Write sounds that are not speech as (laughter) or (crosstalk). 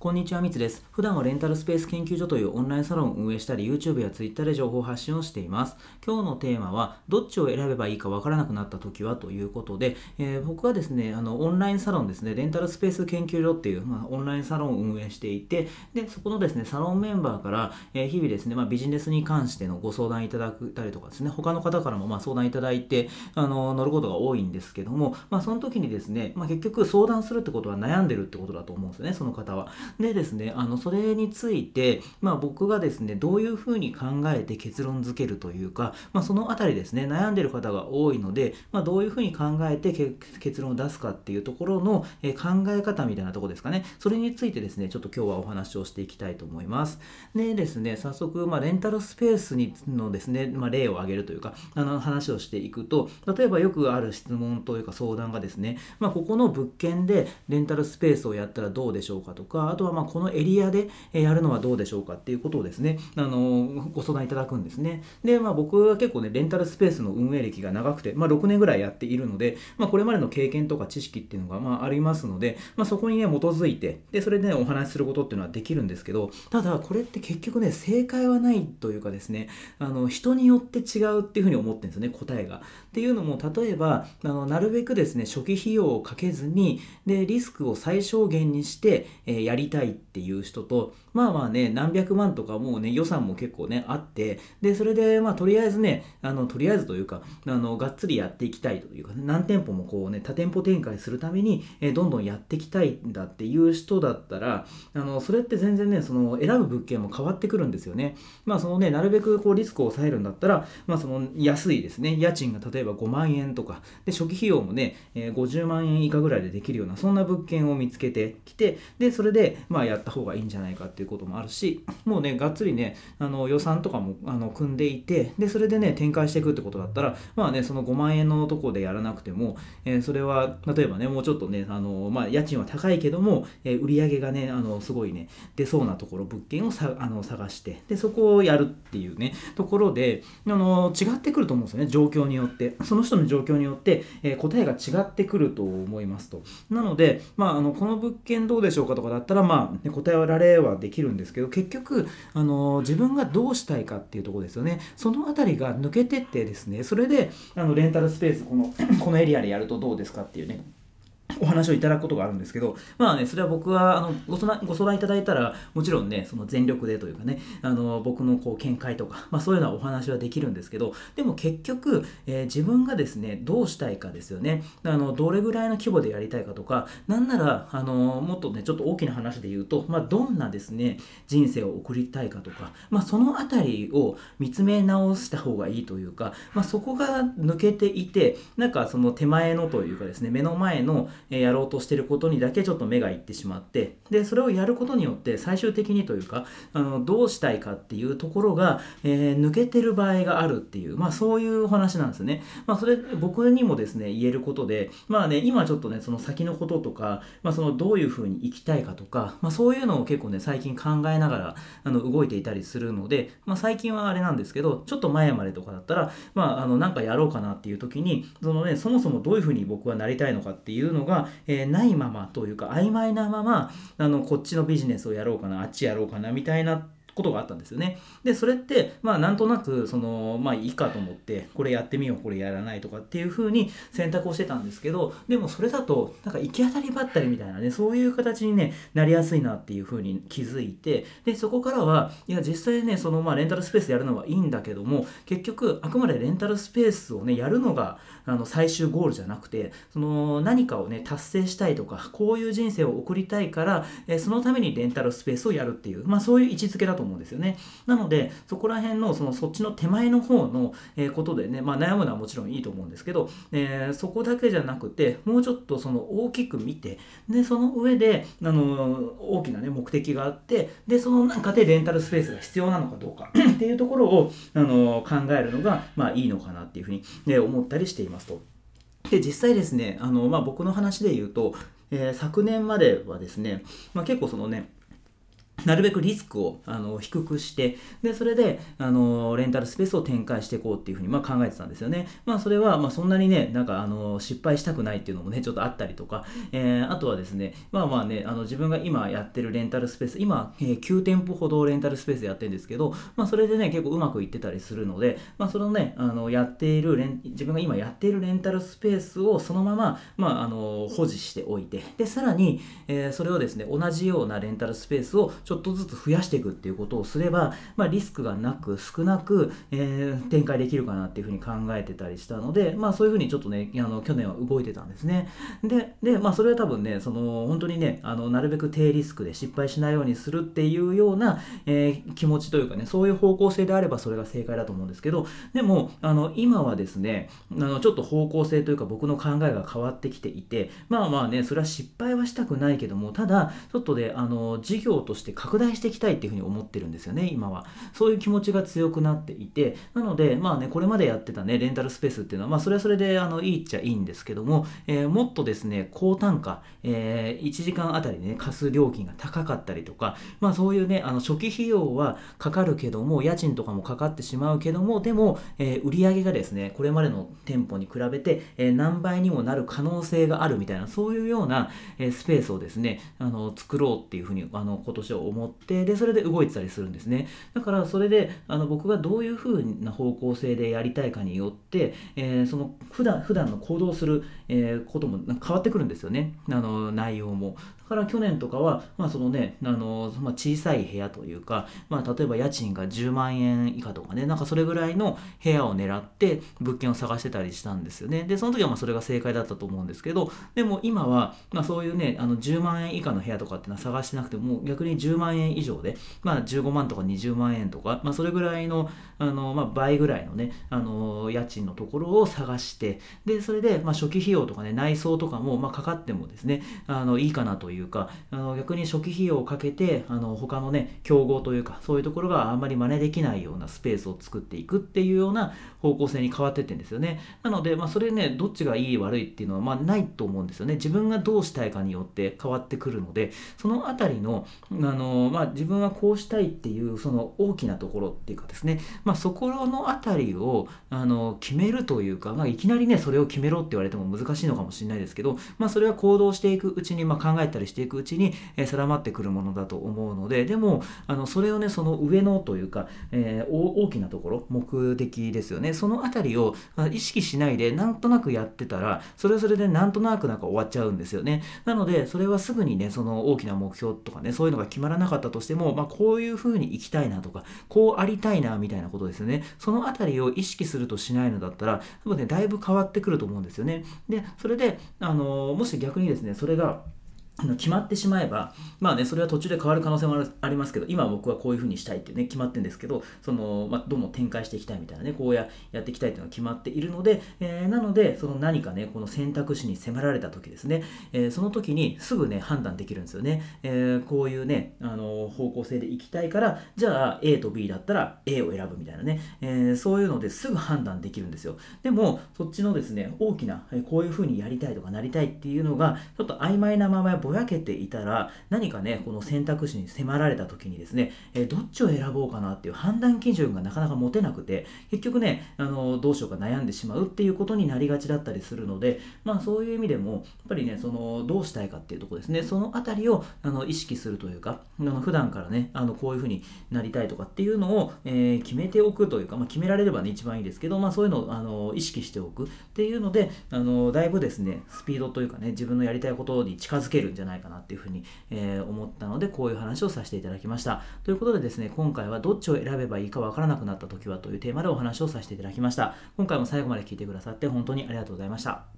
こんにちは、みつです。普段はレンタルスペース研究所というオンラインサロンを運営したり、YouTube や Twitter で情報発信をしています。今日のテーマは、どっちを選べばいいかわからなくなった時はということで、えー、僕はですね、あの、オンラインサロンですね、レンタルスペース研究所っていう、まあ、オンラインサロンを運営していて、で、そこのですね、サロンメンバーから、えー、日々ですね、まあ、ビジネスに関してのご相談いただくたりとかですね、他の方からもま相談いただいて、あの、乗ることが多いんですけども、まあ、その時にですね、まあ、結局相談するってことは悩んでるってことだと思うんですよね、その方は。でですね、あのそれについて、まあ、僕がですねどういうふうに考えて結論付けるというか、まあ、そのあたりですね悩んでる方が多いので、まあ、どういうふうに考えて結論を出すかっていうところの、え考え方みたいなとこですかね。それについてですねちょっと今日はお話をしていきたいと思います。でですね早速、まあ、レンタルスペースにのですね、まあ、例を挙げるというかあの話をしていくと例えばよくある質問というか相談がですね、まあ、ここの物件でレンタルスペースをやったらどうでしょうかとかあとはまあこのエリアアでやるのはどうでしょうかっていうことをですね、あのご相談いただくんですね。で、まあ、僕は結構ね、レンタルスペースの運営歴が長くて、まあ、6年ぐらいやっているので、まあ、これまでの経験とか知識っていうのが、まあ、ありますので、まあ、そこにね、基づいて、で、それでね、お話しすることっていうのはできるんですけど、ただ、これって結局ね、正解はないというかですね、あの、人によって違うっていうふうに思ってるんですよね、答えが。っていうのも、例えば、あのなるべくですね、初期費用をかけずに、で、リスクを最小限にして、えー、やりたいっていう人と、まあまあね、何百万とかもうね、予算も結構ね、あって、で、それで、まあとりあえずね、あの、とりあえずというか、あの、がっつりやっていきたいというか、ね、何店舗もこうね、多店舗展開するために、え、どんどんやっていきたいんだっていう人だったら、あの、それって全然ね、その、選ぶ物件も変わってくるんですよね。まあそのね、なるべくこう、リスクを抑えるんだったら、まあその、安いですね、家賃が例えば5万円とか、で、初期費用もね、え、50万円以下ぐらいでできるような、そんな物件を見つけてきて、で、それで、まあやった方がいいんじゃないかっていうこともあるし、もうね、がっつりね、あの予算とかもあの組んでいて、で、それでね、展開していくってことだったら、まあね、その5万円のとこでやらなくても、えー、それは、例えばね、もうちょっとね、あのまあ、家賃は高いけども、えー、売り上げがね、あのすごいね、出そうなところ、物件をさあの探して、で、そこをやるっていうね、ところで、あの違ってくると思うんですよね、状況によって。その人の状況によって、えー、答えが違ってくると思いますと。なので、まあ、あのこの物件どうでしょうかとかだったら、まあ、ね、答えられはできるんですけど、結局、あの自分がどうしたいかっていうとこですよね。その辺りが抜けてってですね、それであのレンタルスペースこの、このエリアでやるとどうですかっていうね、お話をいただくことがあるんですけど、まあね、それは僕はあのご相談ご相談いただいたら、もちろんね、その全力でというかね、あの僕のこう見解とか、まあ、そういうようなお話はできるんですけど、でも結局、えー、自分がですね、どうしたいかですよね。あのどれぐらいの規模でやりたいかとか、なんなら、あのもっとね、ちょっと大きな話で言うと、まあ、どんなですね、人生を送りたいかとか、まあ、そのあたりを見つめ直した方がいいというか、まあ、そこが抜けていて、なんかその手前のというかですね、目の前のえやろうとしてることにだけちょっと目がいってしまってでそれをやることによって最終的にというかあのどうしたいかっていうところが、えー、抜けてる場合があるっていう、まあ、そういうお話なんですね。まあ、それ僕にもですね言えることでまあね今ちょっとねその先のこととか、まあ、そのどういうふうに生きたいかとか、まあ、そういうのを結構ね最近考えながらあの動いていたりするので、まあ、最近はあれなんですけどちょっと前までとかだったら、まあ、あのなんかやろうかなっていう時にそのねそもそもどういうふうに僕はなりたいのかっていうのが、えー、ないままというか曖昧なままあのこっちのビジネスをやろうかなあっちやろうかなみたいなことがあったんですよね。で、それって、まあなんとなく、その、まあいいかと思って、これやってみよう、これやらないとかっていう風に選択をしてたんですけど、でもそれだと、なんか行き当たりばったりみたいなね、そういう形にね、なりやすいなっていう風に気づいて、で、そこからは、いや、実際ね、その、まあレンタルスペースやるのはいいんだけども、結局、あくまでレンタルスペースをね、やるのが、あの、最終ゴールじゃなくて、その、何かをね、達成したいとか、こういう人生を送りたいから、えそのためにレンタルスペースをやるっていう、まあそういう位置づけだと思思うんですよね。なので、そこら辺の、その、そっちの手前の方の、えことでね、まあ悩むのはもちろんいいと思うんですけど、えー、そこだけじゃなくて、もうちょっとその大きく見て、で、その上で、あの、大きなね、目的があって、で、その中でレンタルスペースが必要なのかどうか (clears throat) っていうところを、あの、考えるのが、まあいいのかなっていうふうに、ね、思ったりしていますと。で、実際ですね、あの、まあ僕の話で言うと、えー、昨年まではですね、まあ結構そのね、なるべくリスクをあの低くして、で、それで、あの、レンタルスペースを展開していこうっていうふうに、まあ、考えてたんですよね。まあ、それは、まあ、そんなにね、なんか、あの、失敗したくないっていうのもね、ちょっとあったりとか、えー、あとはですね、まあまあね、あの、自分が今やってるレンタルスペース、今、えー、9店舗ほどレンタルスペースやってるんですけど、まあ、それでね、結構うまくいってたりするので、まあ、そのね、あの、やっているレン、自分が今やっているレンタルスペースをそのまま、まあ、あの、保持しておいて、で、さらに、えー、それをですね、同じようなレンタルスペースをちょっとずつ増やしていくっていうことをすれば、まあ、リスクがなく少なく、えー、展開できるかなっていうふうに考えてたりしたので、まあ、そういうふうにちょっとねあの去年は動いてたんですね。でで、まあ、それは多分ねその本当にねあのなるべく低リスクで失敗しないようにするっていうような、えー、気持ちというかねそういう方向性であればそれが正解だと思うんですけどでもあの今はですねあのちょっと方向性というか僕の考えが変わってきていてまあまあねそれは失敗はしたくないけどもただちょっとであの事業として拡大していきたいっていうふうに思ってるんですよね今は。そういう気持ちが強くなっていて。なのでまあねこれまでやってたねレンタルスペースっていうのはまあそれはそれであのいいっちゃいいんですけども、えー、もっとですね高単価、えー、1時間あたりね貸す料金が高かったりとかまあそういうねあの初期費用はかかるけども家賃とかもかかってしまうけどもでも、えー、売上がですねこれまでの店舗に比べて、えー、何倍にもなる可能性があるみたいなそういうような、えー、スペースをですねあの作ろうっていうふうにあの今年は思ってでそれで動いてたりするんですね。だからそれであの僕がどういうふうな方向性でやりたいかによって、えー、その普段普段の行動する、えー、ことも変わってくるんですよね。あの内容も。から去年とかは、まあそのね、あのまあ、小さい部屋というか、まあ、例えば家賃が10万円以下とかね、なんかそれぐらいの部屋を狙って物件を探してたりしたんですよね。で、その時はまあそれが正解だったと思うんですけど、でも今は、まあ、そういうね、あの10万円以下の部屋とかっていうのは探してなくても、逆に10万円以上で、まあ、15万とか20万円とか、まあ、それぐらいの、あのまあ、倍ぐらいのね、あの家賃のところを探して、で、それで、まあ、初期費用とかね、内装とかも、まあ、かかってもですね、あのいいかなといういうかあの逆に初期費用をかけてあの他のね競合というかそういうところがあんまり真似できないようなスペースを作っていくっていうような方向性に変わってってんですよね。なので、まあ、それねどっちがいい悪いっていうのは、まあ、ないと思うんですよね。自分がどうしたいかによって変わってくるのでそのあたりのあの、まあ、自分はこうしたいっていうその大きなところっていうかですね、まあ、そこのあたりをあの決めるというか、まあ、いきなりねそれを決めろって言われても難しいのかもしれないですけど、まあ、それは行動していくうちに、まあ、考えたりしていくうちに、え、定まってくるものだと思うのででもあのそれをねその上のというか、えー、大きなところ目的ですよね。その辺りを意識しないでなんとなくやってたらそれはそれでなんとなくなんか終わっちゃうんですよね。なのでそれはすぐにねその大きな目標とかねそういうのが決まらなかったとしても、まあ、こういうふうに行きたいなとかこうありたいなみたいなことですよね。その辺りを意識するとしないのだったら多分ねだいぶ変わってくると思うんですよね。でそれであのもし逆にですねそれが決まってしまえば、まあね、それは途中で変わる可能性もありますけど、今僕はこういうふうにしたいってね、決まってるんですけど、その、まあ、どんどん展開していきたいみたいなね、こうややっていきたいっていうのが決まっているので、えー、なので、その何かね、この選択肢に迫られた時ですね、えー、その時にすぐね、判断できるんですよね。えー、こういうね、あの、方向性でいきたいから、じゃあ A と B だったら A を選ぶみたいなね、えそういうのですぐ判断できるんですよ。でも、そっちのですね、大きな、こういうふうにやりたいとかなりたいっていうのが、ちょっと曖昧なままぼやけていたら何かねこの選択肢に迫られた時にですね、え、どっちを選ぼうかなっていう判断基準がなかなか持てなくて結局ねあのどうしようか悩んでしまうっていうことになりがちだったりするのでまあそういう意味でもやっぱりねそのどうしたいかっていうとこですね。その辺りをあの意識するというかあの普段からねあのこういうふうになりたいとかっていうのを、えー、決めておくというか、まあ、決められればね一番いいですけど、まあ、そういうのをあの意識しておくっていうのであのだいぶですねスピードというかね自分のやりたいことに近づけるじゃないかなっていうふうにえー、思ったのでこういう話をさせていただきました。ということでですね今回はどっちを選べばいいかわからなくなった時はというテーマでお話をさせていただきました。今回も最後まで聞いてくださって本当にありがとうございました。